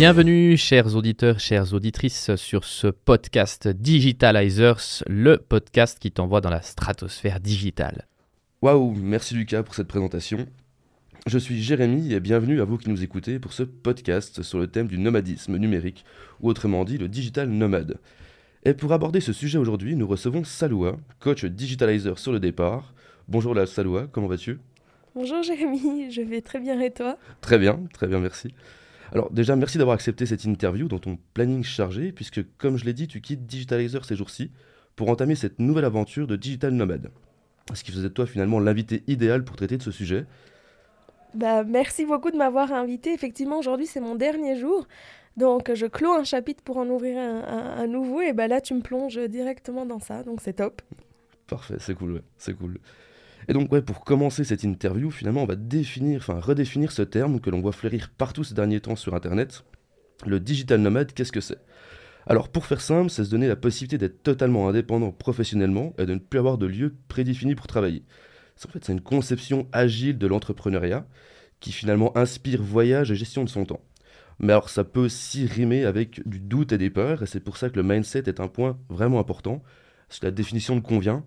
Bienvenue, chers auditeurs, chères auditrices, sur ce podcast Digitalizers, le podcast qui t'envoie dans la stratosphère digitale. Waouh, merci Lucas pour cette présentation. Je suis Jérémy et bienvenue à vous qui nous écoutez pour ce podcast sur le thème du nomadisme numérique, ou autrement dit le digital nomade. Et pour aborder ce sujet aujourd'hui, nous recevons Saloua, coach digitalizer sur le départ. Bonjour la Saloua, comment vas-tu? Bonjour Jérémy, je vais très bien et toi? Très bien, très bien, merci. Alors déjà, merci d'avoir accepté cette interview dans ton planning chargé, puisque comme je l'ai dit, tu quittes Digitalizer ces jours-ci pour entamer cette nouvelle aventure de digital nomade. Ce qui faisait de toi finalement l'invité idéal pour traiter de ce sujet. Bah, merci beaucoup de m'avoir invité. Effectivement, aujourd'hui c'est mon dernier jour. Donc je clôt un chapitre pour en ouvrir un, nouveau et bah là tu me plonges directement dans ça, donc c'est top. Parfait, c'est cool, ouais, c'est cool. Et donc ouais, pour commencer cette interview, finalement on va définir, enfin redéfinir ce terme que l'on voit fleurir partout ces derniers temps sur Internet. Le digital nomade, qu'est-ce que c'est? Alors pour faire simple, c'est se donner la possibilité d'être totalement indépendant professionnellement et de ne plus avoir de lieu prédéfini pour travailler. En fait, c'est une conception agile de l'entrepreneuriat qui finalement inspire voyage et gestion de son temps. Mais alors ça peut aussi rimer avec du doute et des peurs, et c'est pour ça que le mindset est un point vraiment important. Que la définition de convient,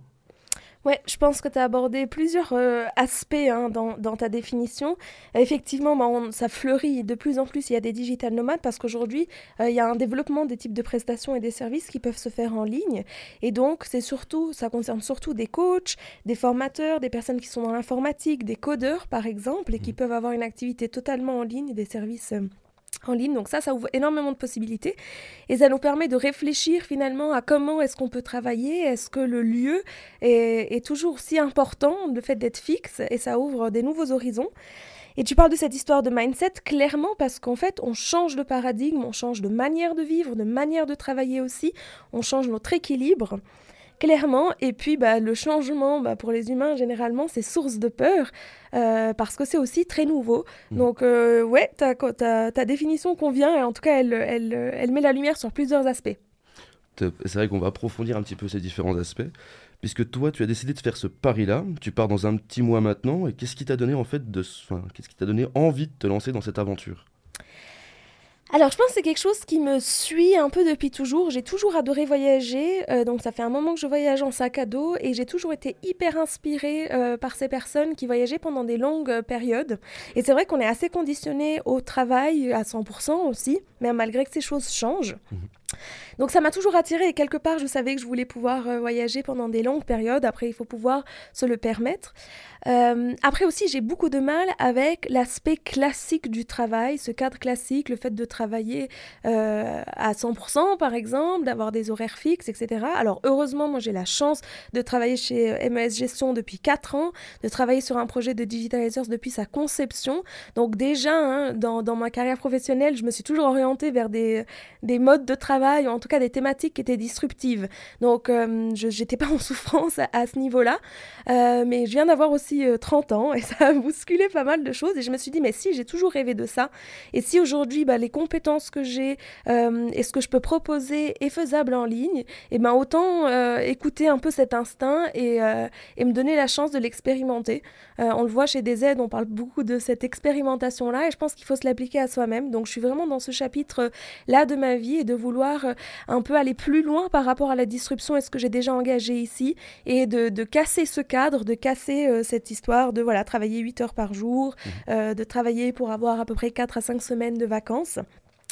Ouais, je pense que tu as abordé plusieurs euh, aspects hein, dans, dans, ta définition. effectivement, bah, ça fleurit de plus en plus. Il y a des digital nomades parce qu'aujourd'hui, euh, il y a un développement des types de prestations et des services qui peuvent se faire en ligne. Et donc, c'est surtout, ça concerne surtout des coachs, des formateurs, des personnes qui sont dans l'informatique, des codeurs par exemple, et qui mmh. peuvent avoir une activité totalement en ligne, des services. Euh, en ligne. Donc ça, ça ouvre énormément de possibilités et ça nous permet de réfléchir finalement à comment est-ce qu'on peut travailler. Est-ce que le lieu est, toujours si important, le fait d'être fixe et ça ouvre des nouveaux horizons. Et tu parles de cette histoire de mindset clairement parce qu'en fait, on change de paradigme, on change de manière de vivre, de manière de travailler aussi, on change notre équilibre clairement. Et puis, bah, le changement, bah, pour les humains, généralement, c'est source de peur euh, parce que c'est aussi très nouveau. Mmh. Donc, euh, ouais, ta, ta, définition convient et en tout cas, elle, elle, elle met la lumière sur plusieurs aspects. C'est vrai qu'on va approfondir un petit peu ces différents aspects. Puisque toi, tu as décidé de faire ce pari-là, tu pars dans un petit mois maintenant, et qu'est-ce qui t'a donné en fait de, enfin, qu'est-ce qui t'a donné envie de te lancer dans cette aventure? Alors, je pense que c'est quelque chose qui me suit un peu depuis toujours. J'ai toujours adoré voyager. Euh, donc, ça fait un moment que je voyage en sac à dos et j'ai toujours été hyper inspirée euh, par ces personnes qui voyageaient pendant des longues euh, périodes. Et c'est vrai qu'on est assez conditionné au travail à 100% aussi, mais malgré que ces choses changent. Mmh. Donc ça m'a toujours attiré et quelque part je savais que je voulais pouvoir voyager pendant des longues périodes. Après il faut pouvoir se le permettre. Euh, après aussi, j'ai beaucoup de mal avec l'aspect classique du travail, ce cadre classique, le fait de travailler euh, à 100% par exemple, d'avoir des horaires fixes, etc. Alors heureusement, moi j'ai la chance de travailler chez MES Gestion depuis 4 ans, de travailler sur un projet de Digitalizers depuis sa conception. Donc déjà, hein, dans, dans, ma carrière professionnelle, je me suis toujours orientée vers des, des modes de travail, en tout cas des thématiques qui étaient disruptives. Donc euh, je n'étais pas en souffrance à, ce niveau-là. mais je viens d'avoir aussi 30 euh, ans et ça a bousculé pas mal de choses. Et je me suis dit, mais si, j'ai toujours rêvé de ça. Et si aujourd'hui, bah, les compétences que j'ai euh, et ce que je peux proposer est faisable en ligne, et eh ben autant euh, écouter un peu cet instinct et me donner la chance de l'expérimenter. on le voit chez des aides, on parle beaucoup de cette expérimentation-là et je pense qu'il faut se l'appliquer à soi-même. Donc je suis vraiment dans ce chapitre-là de ma vie et de vouloir un peu aller plus loin par rapport à la disruption et ce que j'ai déjà engagé ici? Et de, de casser ce cadre, de casser cette histoire de voilà, travailler 8 heures par jour, mmh. euh, de travailler pour avoir à peu près 4 à 5 semaines de vacances.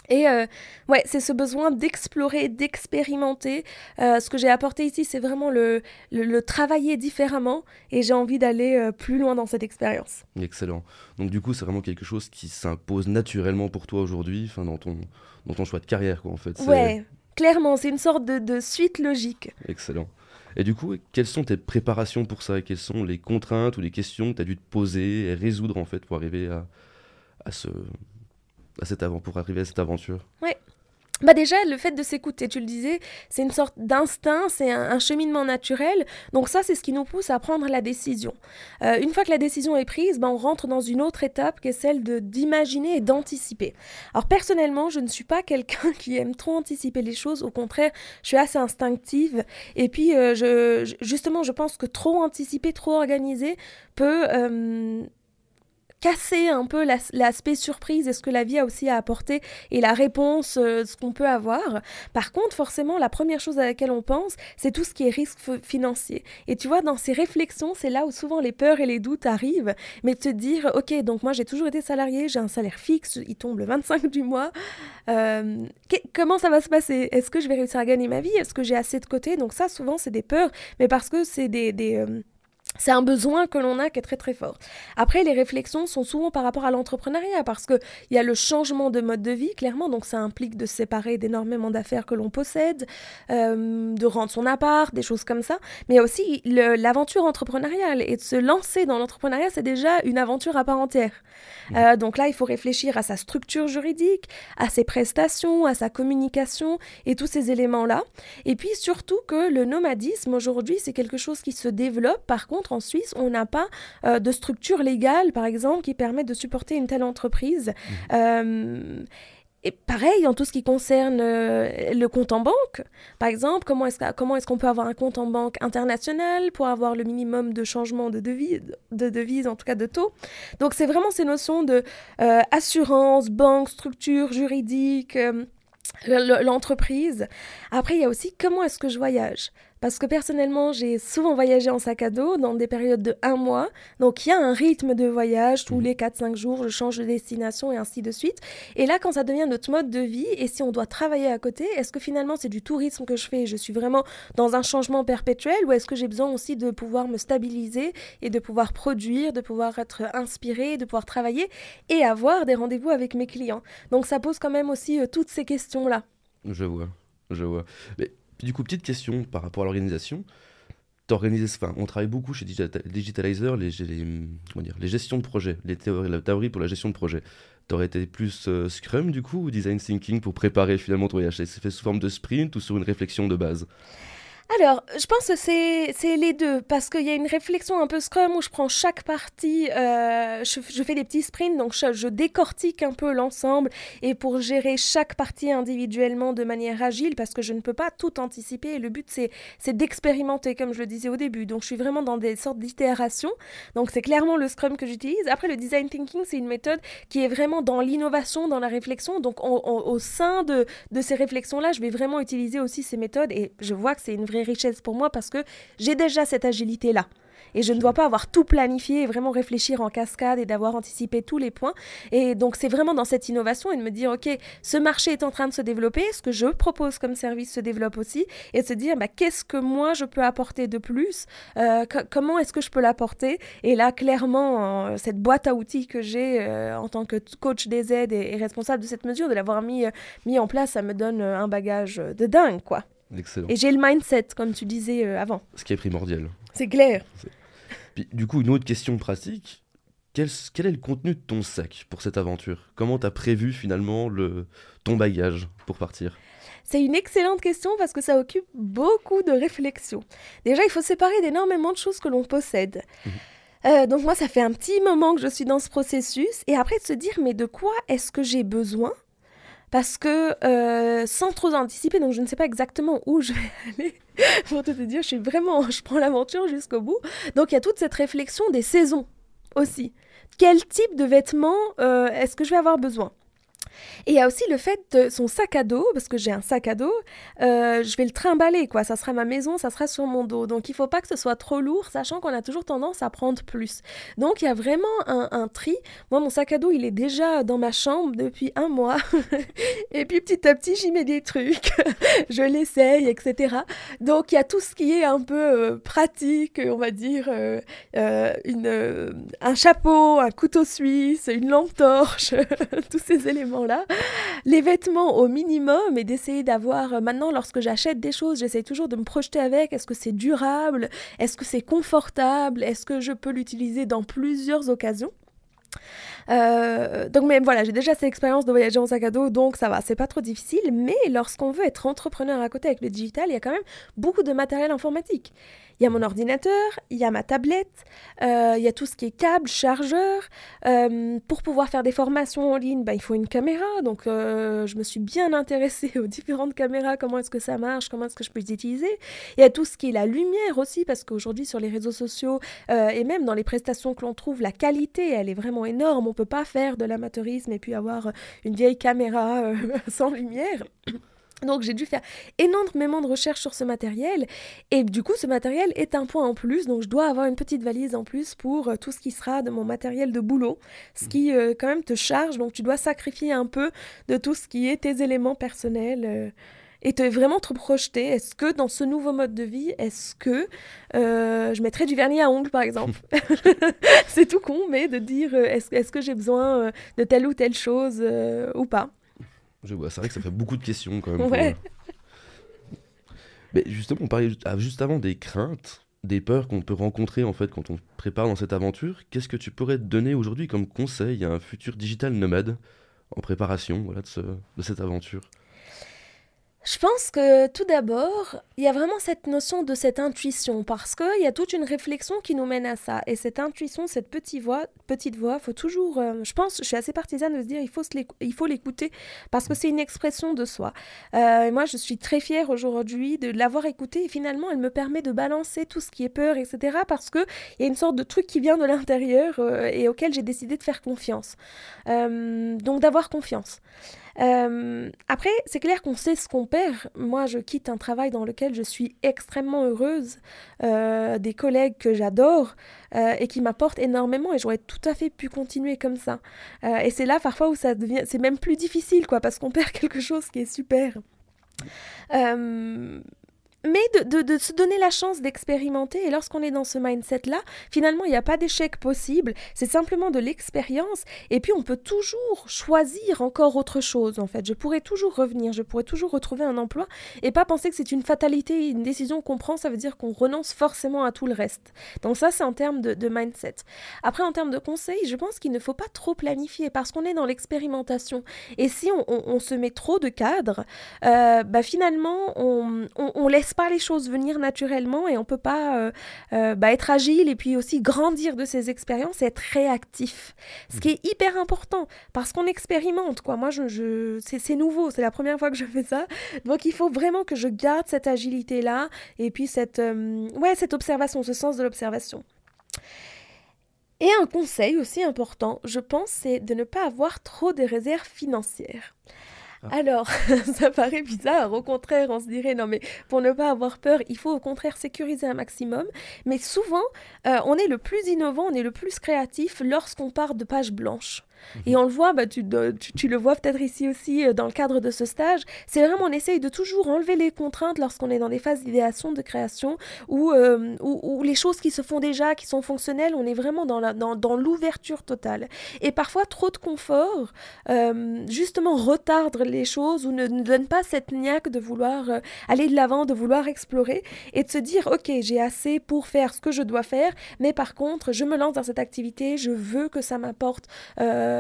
Et euh, ouais, c'est ce besoin d'explorer, d'expérimenter. Euh, ce que j'ai apporté ici, c'est vraiment le, le, travailler différemment et j'ai envie d'aller plus loin dans cette expérience. Excellent. Donc du coup, c'est vraiment quelque chose qui s'impose naturellement pour toi aujourd'hui, dans ton, dans ton choix de carrière, quoi, en fait. Ouais, clairement, c'est une sorte de, de suite logique. Excellent. Et du coup, quelles sont tes préparations pour ça? Quelles sont les contraintes ou les questions que tu as dû te poser et résoudre en fait pour arriver à, à, ce, à cette avant, pour arriver à cette aventure? Ouais. Bah déjà, le fait de s'écouter, tu le disais, c'est une sorte d'instinct, c'est un, cheminement naturel. Donc ça, c'est ce qui nous pousse à prendre la décision. Euh, une fois que la décision est prise, bah, on rentre dans une autre étape qui est celle de d'imaginer et d'anticiper. Alors personnellement, je ne suis pas quelqu'un qui aime trop anticiper les choses. Au contraire, je suis assez instinctive. Et puis, euh, justement, je pense que trop anticiper, trop organiser peut... Euh, casser un peu l'aspect surprise et ce que la vie a aussi à apporter et la réponse, euh, ce qu'on peut avoir. Par contre, forcément, la première chose à laquelle on pense, c'est tout ce qui est risque financier. Et tu vois, dans ces réflexions, c'est là où souvent les peurs et les doutes arrivent, mais te dire, ok, donc moi j'ai toujours été salarié, j'ai un salaire fixe, il tombe le 25 du mois. Euh, comment ça va se passer? Est-ce que je vais réussir à gagner ma vie? Est-ce que j'ai assez de côté? Donc ça, souvent, c'est des peurs, mais parce que c'est des... Euh, c'est un besoin que l'on a qui est très très fort. Après, les réflexions sont souvent par rapport à l'entrepreneuriat parce qu'il y a le changement de mode de vie, clairement, donc ça implique de se séparer d'énormément d'affaires que l'on possède, euh, de rendre son appart, des choses comme ça. Mais aussi l'aventure entrepreneuriale et de se lancer dans l'entrepreneuriat, c'est déjà une aventure à part entière. Mmh. Euh, donc là, il faut réfléchir à sa structure juridique, à ses prestations, à sa communication et tous ces éléments-là. Et puis surtout que le nomadisme aujourd'hui, c'est quelque chose qui se développe. Par contre, en Suisse, on n'a pas euh, de structure légale, par exemple, qui permet de supporter une telle entreprise. Mmh. Euh, et pareil, en tout ce qui concerne euh, le compte en banque, par exemple, comment est-ce, comment est-ce qu'on peut avoir un compte en banque international pour avoir le minimum de changement de devise, de devise, en tout cas de taux? Donc c'est vraiment ces notions de assurance, banque, structure juridique, l'entreprise. Après, il y a aussi comment est-ce que je voyage? Parce que personnellement, j'ai souvent voyagé en sac à dos dans des périodes de un mois. Donc il y a un rythme de voyage, tous mmh. les 4-5 jours, je change de destination et ainsi de suite. Et là, quand ça devient notre mode de vie, et si on doit travailler à côté, est-ce que finalement c'est du tourisme que je fais? Je suis vraiment dans un changement perpétuel ou est-ce que j'ai besoin aussi de pouvoir me stabiliser et de pouvoir produire, de pouvoir être inspiré, de pouvoir travailler et avoir des rendez-vous avec mes clients? Donc ça pose quand même aussi euh, toutes ces questions-là. Je vois, je vois. Mais du coup, petite question par rapport à l'organisation. Enfin, on travaille beaucoup chez Digitalizer, les, les, dire, les gestions de projet, les théories, la théorie pour la gestion de projet. T'aurais été plus euh, Scrum du coup ou Design Thinking pour préparer finalement ton voyage? C'est fait sous forme de sprint ou sur une réflexion de base? Alors, je pense que c'est les deux, parce qu'il y a une réflexion un peu Scrum où je prends chaque partie, euh, je, fais des petits sprints, donc je, décortique un peu l'ensemble, et pour gérer chaque partie individuellement de manière agile, parce que je ne peux pas tout anticiper, et le but c'est d'expérimenter, comme je le disais au début. Donc je suis vraiment dans des sortes d'itérations, donc c'est clairement le Scrum que j'utilise. Après, le Design Thinking, c'est une méthode qui est vraiment dans l'innovation, dans la réflexion, donc au sein de, de ces réflexions-là, je vais vraiment utiliser aussi ces méthodes, et je vois que c'est une vraie richesse pour moi parce que j'ai déjà cette agilité-là. Et je ne dois pas avoir tout planifié et vraiment réfléchir en cascade et d'avoir anticipé tous les points. Et donc c'est vraiment dans cette innovation et de me dire, OK, ce marché est en train de se développer, ce que je propose comme service se développe aussi, et de se dire, bah, qu'est-ce que moi je peux apporter de plus euh, Comment est-ce que je peux l'apporter? Et là, clairement, cette boîte à outils que j'ai euh, en tant que coach des aides et, responsable de cette mesure, de l'avoir mis, euh, mis en place, ça me donne un bagage de dingue, quoi. Et j'ai le mindset, comme tu disais euh, avant. Ce qui est primordial. C'est clair. Puis, du coup, une autre question pratique. Quel, quel, est le contenu de ton sac pour cette aventure? Comment tu as prévu finalement le, ton bagage pour partir? C'est une excellente question parce que ça occupe beaucoup de réflexion. Déjà, il faut séparer d'énormément de choses que l'on possède. Mhm. Euh, donc moi, ça fait un petit moment que je suis dans ce processus. Et après, de se dire, mais de quoi est-ce que j'ai besoin? Parce que euh, sans trop anticiper, donc je ne sais pas exactement où je vais aller. Pour te dire, je suis vraiment, je prends l'aventure jusqu'au bout. Donc il y a toute cette réflexion des saisons aussi. Quel type de vêtements euh, est-ce que je vais avoir besoin? Et il y a aussi le fait de son sac à dos, parce que j'ai un sac à dos, euh, je vais le trimballer, quoi. Ça sera ma maison, ça sera sur mon dos. Donc il faut pas que ce soit trop lourd, sachant qu'on a toujours tendance à prendre plus. Donc il y a vraiment un, tri. Moi, mon sac à dos, il est déjà dans ma chambre depuis un mois. et puis petit à petit, j'y mets des trucs. je l'essaye, etc. Donc il y a tout ce qui est un peu euh, pratique, on va dire, euh, une, un chapeau, un couteau suisse, une lampe torche, tous ces éléments là Les vêtements au minimum et d'essayer d'avoir, euh, maintenant lorsque j'achète des choses, j'essaie toujours de me projeter avec, est-ce que c'est durable, est-ce que c'est confortable, est-ce que je peux l'utiliser dans plusieurs occasions? Euh, donc, mais voilà, j'ai déjà cette expérience de voyager en sac à dos, donc ça va, c'est pas trop difficile. Mais lorsqu'on veut être entrepreneur à côté avec le digital, il y a quand même beaucoup de matériel informatique. Il y a mon ordinateur, il y a ma tablette, euh, il y a tout ce qui est câble, chargeur. Euh, pour pouvoir faire des formations en ligne, bah, il faut une caméra. Donc, je me suis bien intéressée aux différentes caméras, comment est-ce que ça marche, comment est-ce que je peux les utiliser. Il y a tout ce qui est la lumière aussi, parce qu'aujourd'hui, sur les réseaux sociaux et même dans les prestations que l'on trouve, la qualité, elle est vraiment énorme. On peut pas faire de l'amateurisme et puis avoir une vieille caméra sans lumière. Donc j'ai dû faire énormément de recherches sur ce matériel. Et du coup ce matériel est un point en plus. Donc je dois avoir une petite valise en plus pour euh, tout ce qui sera de mon matériel de boulot. Ce qui euh, quand même te charge. Donc tu dois sacrifier un peu de tout ce qui est tes éléments personnels euh, et te vraiment te projeter est-ce que dans ce nouveau mode de vie est-ce que je mettrais du vernis à ongles par exemple c'est tout con mais de dire est-ce est que j'ai besoin de telle ou telle chose ou pas je vois, c'est vrai que ça fait beaucoup de questions quand même. Euh, mais justement, on parlait ah, juste avant des craintes, des peurs qu'on peut rencontrer en fait quand on prépare dans cette aventure. Qu'est-ce que tu pourrais donner aujourd'hui comme conseil à un futur digital nomade en préparation voilà, de, de cette aventure? Je pense que tout d'abord, il y a vraiment cette notion de cette intuition, parce qu'il y a toute une réflexion qui nous mène à ça. Et cette intuition, cette petite voix, petite voix, faut toujours, euh, je pense, je suis assez partisane de se dire, il faut, l'écouter, parce que c'est une expression de soi. Euh, et moi, je suis très fière aujourd'hui de l'avoir écoutée, et finalement, elle me permet de balancer tout ce qui est peur, etc., parce qu'il y a une sorte de truc qui vient de l'intérieur euh, et auquel j'ai décidé de faire confiance. donc d'avoir confiance. Euh, après, c'est clair qu'on sait ce qu'on perd. Moi, je quitte un travail dans lequel je suis extrêmement heureuse, euh, des collègues que j'adore euh, et qui m'apportent énormément et j'aurais tout à fait pu continuer comme ça. et c'est là parfois où ça devient, c'est même plus difficile, quoi, parce qu'on perd quelque chose qui est super mais de, se donner la chance d'expérimenter. Et lorsqu'on est dans ce mindset-là, finalement, il n'y a pas d'échec possible. C'est simplement de l'expérience. Et puis, on peut toujours choisir encore autre chose, en fait. Je pourrais toujours revenir, je pourrais toujours retrouver un emploi et pas penser que c'est une fatalité, une décision qu'on prend, ça veut dire qu'on renonce forcément à tout le reste. Donc ça, c'est en termes de, mindset. Après, en termes de conseils, je pense qu'il ne faut pas trop planifier parce qu'on est dans l'expérimentation. Et si on, se met trop de cadres, euh, bah, finalement, on, on laisse pas les choses venir naturellement et on peut pas euh, euh, bah, être agile et puis aussi grandir de ces expériences être réactif. Ce qui est hyper important parce qu'on expérimente. quoi. Moi, je, c'est nouveau, c'est la première fois que je fais ça. Donc, il faut vraiment que je garde cette agilité-là et puis cette, euh, ouais, cette observation, ce sens de l'observation. Et un conseil aussi important, je pense, c'est de ne pas avoir trop de réserves financières. Ah. Alors, ça paraît bizarre. Au contraire, on se dirait, non, mais pour ne pas avoir peur, il faut au contraire sécuriser un maximum. Mais souvent, euh, on est le plus innovant, on est le plus créatif lorsqu'on part de pages blanches. Et on le voit, bah, tu, tu, le vois peut-être ici aussi euh, dans le cadre de ce stage, c'est vraiment on essaye de toujours enlever les contraintes lorsqu'on est dans des phases d'idéation, de création, ou euh, les choses qui se font déjà, qui sont fonctionnelles, on est vraiment dans, la, dans, dans l'ouverture totale. Et parfois, trop de confort, euh, justement, retarde les choses ou ne, ne, donne pas cette niaque de vouloir aller de l'avant, de vouloir explorer, et de se dire, ok, j'ai assez pour faire ce que je dois faire, mais par contre, je me lance dans cette activité, je veux que ça m'apporte... Euh,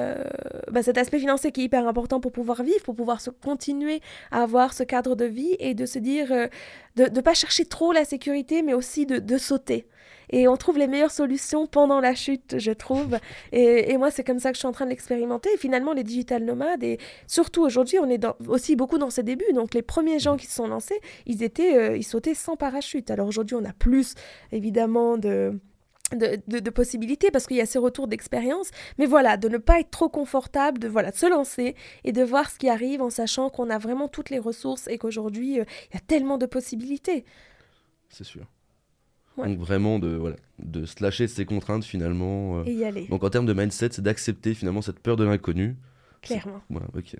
bah, cet aspect financier qui est hyper important pour pouvoir vivre, pour pouvoir se continuer à avoir ce cadre de vie et de se dire, euh, de ne pas chercher trop la sécurité, mais aussi de, de, sauter. Et on trouve les meilleures solutions pendant la chute, je trouve. Et, et moi, c'est comme ça que je suis en train de l'expérimenter. Et finalement, les digital nomades, et surtout aujourd'hui, on est dans, aussi beaucoup dans ses débuts. Donc, les premiers gens qui se sont lancés, ils, étaient, euh, ils sautaient sans parachute. Alors aujourd'hui, on a plus, évidemment, de de, possibilités parce qu'il y a ces retours d'expérience. Mais voilà, de ne pas être trop confortable, de voilà, se lancer et de voir ce qui arrive en sachant qu'on a vraiment toutes les ressources et qu'aujourd'hui, euh, il y a tellement de possibilités. C'est sûr. Donc vraiment de, voilà, de se lâcher de ces contraintes finalement. Euh. Et y aller. Donc en termes de mindset, c'est d'accepter finalement cette peur de l'inconnu. Clairement. Voilà, ok.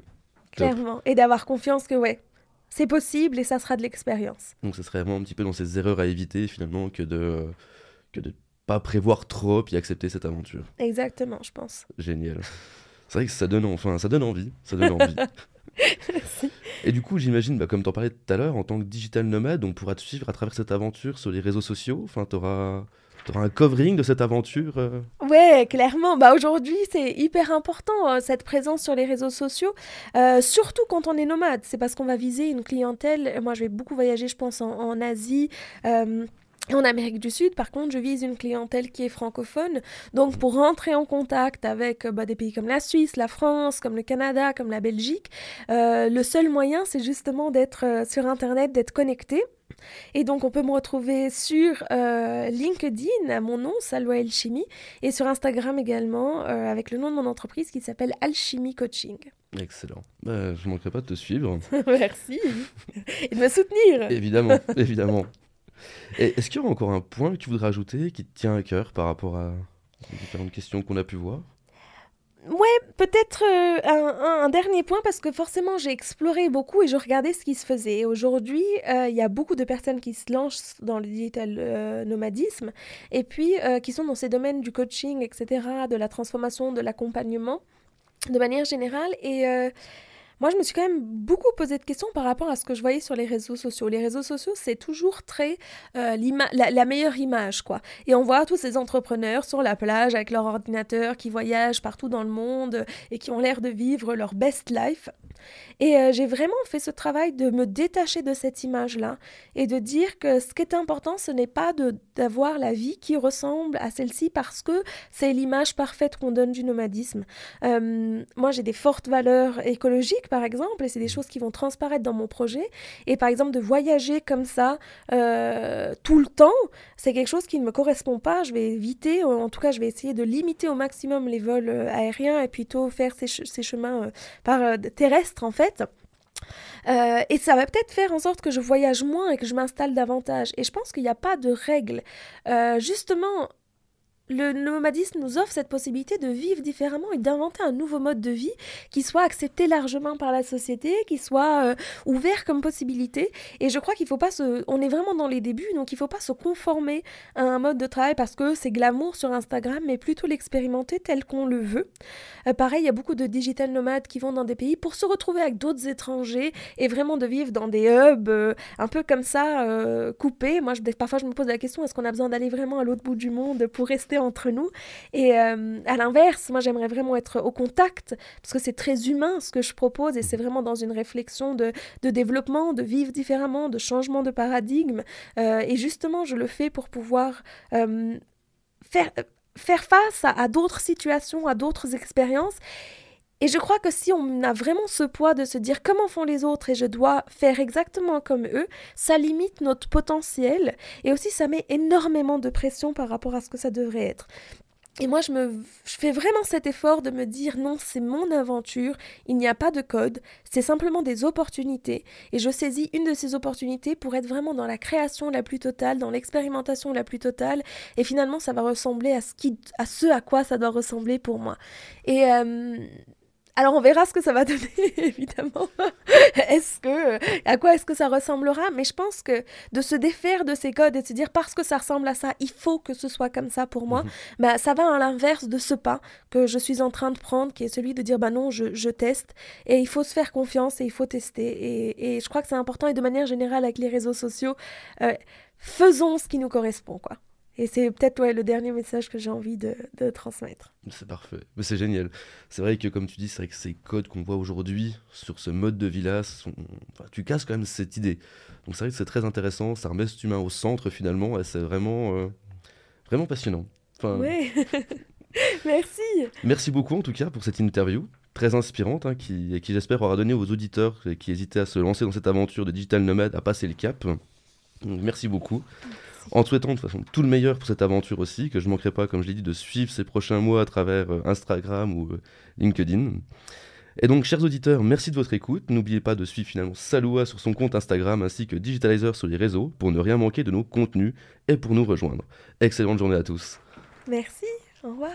Clairement. Et d'avoir confiance que ouais, c'est possible et ça sera de l'expérience. Donc ce serait vraiment un petit peu dans ces erreurs à éviter finalement que de, que de pas prévoir trop puis accepter cette aventure. Exactement, je pense. Génial. C'est vrai que ça donne, enfin, ça donne envie. Ça donne envie. Et du coup, j'imagine, bah, comme tu en parlais tout à l'heure, en tant que digital nomade, on pourra te suivre à travers cette aventure sur les réseaux sociaux. Enfin, tu auras, Tu auras un covering de cette aventure euh Ouais, clairement. Bah, Aujourd'hui, c'est hyper important, euh, cette présence sur les réseaux sociaux, euh, surtout quand on est nomade. C'est parce qu'on va viser une clientèle. Moi, je vais beaucoup voyager, je pense, en, en Asie. euh, et en Amérique du Sud, par contre, je vise une clientèle qui est francophone. Donc, pour rentrer en contact avec euh, bah, des pays comme la Suisse, la France, comme le Canada, comme la Belgique, euh, le seul moyen, c'est justement d'être euh, sur Internet, d'être connecté. Et donc, on peut me retrouver sur euh, LinkedIn, à mon nom, Salwa Alchimie, et sur Instagram également, euh, avec le nom de mon entreprise qui s'appelle Alchimie Coaching. Excellent. Bah, je ne manquerai pas de te suivre. Merci. Et de me soutenir. évidemment, évidemment. Est-ce qu'il y aura encore un point que tu voudrais ajouter qui tient à cœur par rapport à différentes questions qu'on a pu voir? Ouais, peut-être euh, un, dernier point parce que forcément j'ai exploré beaucoup et je regardais ce qui se faisait. Aujourd'hui, euh, il y a beaucoup de personnes qui se lancent dans le digital euh, nomadisme et puis qui sont dans ces domaines du coaching, etc., de la transformation, de l'accompagnement de manière générale. Et moi, je me suis quand même beaucoup posé de questions par rapport à ce que je voyais sur les réseaux sociaux. Les réseaux sociaux, c'est toujours très euh, la, la meilleure image, quoi. Et on voit tous ces entrepreneurs sur la plage avec leur ordinateur qui voyagent partout dans le monde et qui ont l'air de vivre leur best life. Et euh, j'ai vraiment fait ce travail de me détacher de cette image-là et de dire que ce qui est important, ce n'est pas d'avoir la vie qui ressemble à celle-ci parce que c'est l'image parfaite qu'on donne du nomadisme. Euh, moi, j'ai des fortes valeurs écologiques, par exemple, et c'est des choses qui vont transparaître dans mon projet. Et par exemple, de voyager comme ça euh, tout le temps, c'est quelque chose qui ne me correspond pas. Je vais éviter, en tout cas, je vais essayer de limiter au maximum les vols aériens et plutôt faire ces, ces chemins par euh, en fait. Euh, et ça va peut-être faire en sorte que je voyage moins et que je m'installe davantage. Et je pense qu'il n'y a pas de règle. Euh, justement, le nomadisme nous offre cette possibilité de vivre différemment et d'inventer un nouveau mode de vie qui soit accepté largement par la société, qui soit euh, ouvert comme possibilité. Et je crois qu'il faut pas se... On est vraiment dans les débuts, donc il faut pas se conformer à un mode de travail parce que c'est glamour sur Instagram, mais plutôt l'expérimenter tel qu'on le veut. Euh, pareil, il y a beaucoup de digital nomades qui vont dans des pays pour se retrouver avec d'autres étrangers et vraiment de vivre dans des hubs euh, un peu comme ça, coupés. Moi, parfois, je me pose la question, est-ce qu'on a besoin d'aller vraiment à l'autre bout du monde pour rester entre nous Et euh, à l'inverse, moi, j'aimerais vraiment être au contact parce que c'est très humain ce que je propose et c'est vraiment dans une réflexion de, de développement, de vivre différemment, de changement de paradigme. Euh, et justement, je le fais pour pouvoir euh, faire faire face à, à d'autres situations, à d'autres expériences. Et je crois que si on a vraiment ce poids de se dire comment font les autres et je dois faire exactement comme eux, ça limite notre potentiel et aussi ça met énormément de pression par rapport à ce que ça devrait être. Et moi, je, me, je fais vraiment cet effort de me dire non, c'est mon aventure, il n'y a pas de code, c'est simplement des opportunités. Et je saisis une de ces opportunités pour être vraiment dans la création la plus totale, dans l'expérimentation la plus totale. Et finalement, ça va ressembler à ce, qui, à, ce à quoi ça doit ressembler pour moi. Et. Euh, alors on verra ce que ça va donner, évidemment. est-ce que, à quoi est-ce que ça ressemblera? Mais je pense que de se défaire de ces codes et de se dire parce que ça ressemble à ça, il faut que ce soit comme ça pour moi, bah, ça va à l'inverse de ce pas que je suis en train de prendre, qui est celui de dire bah non, je, je teste et il faut se faire confiance et il faut tester. Et, et je crois que c'est important et de manière générale avec les réseaux sociaux, euh, faisons ce qui nous correspond, quoi. Et c'est peut-être ouais, le dernier message que j'ai envie de, de transmettre. C'est parfait. C'est génial. C'est vrai que, comme tu dis, c'est vrai que ces codes qu'on voit aujourd'hui sur ce mode de vie-là, sont... enfin, tu casses quand même cette idée. Donc c'est vrai que c'est très intéressant. Ça remet cet humain au centre finalement. Et c'est vraiment, euh, vraiment passionnant. Enfin, Ouais. Merci. Merci beaucoup en tout cas pour cette interview très inspirante hein, qui, et qui j'espère aura donné aux auditeurs qui hésitaient à se lancer dans cette aventure de digital nomade à passer le cap. Merci beaucoup. En souhaitant de toute façon tout le meilleur pour cette aventure aussi, que je ne manquerai pas, comme je l'ai dit, de suivre ces prochains mois à travers euh, Instagram ou euh, LinkedIn. Et donc, chers auditeurs, merci de votre écoute. N'oubliez pas de suivre finalement Saloua sur son compte Instagram ainsi que Digitalizer sur les réseaux pour ne rien manquer de nos contenus et pour nous rejoindre. Excellente journée à tous. Merci. Au revoir.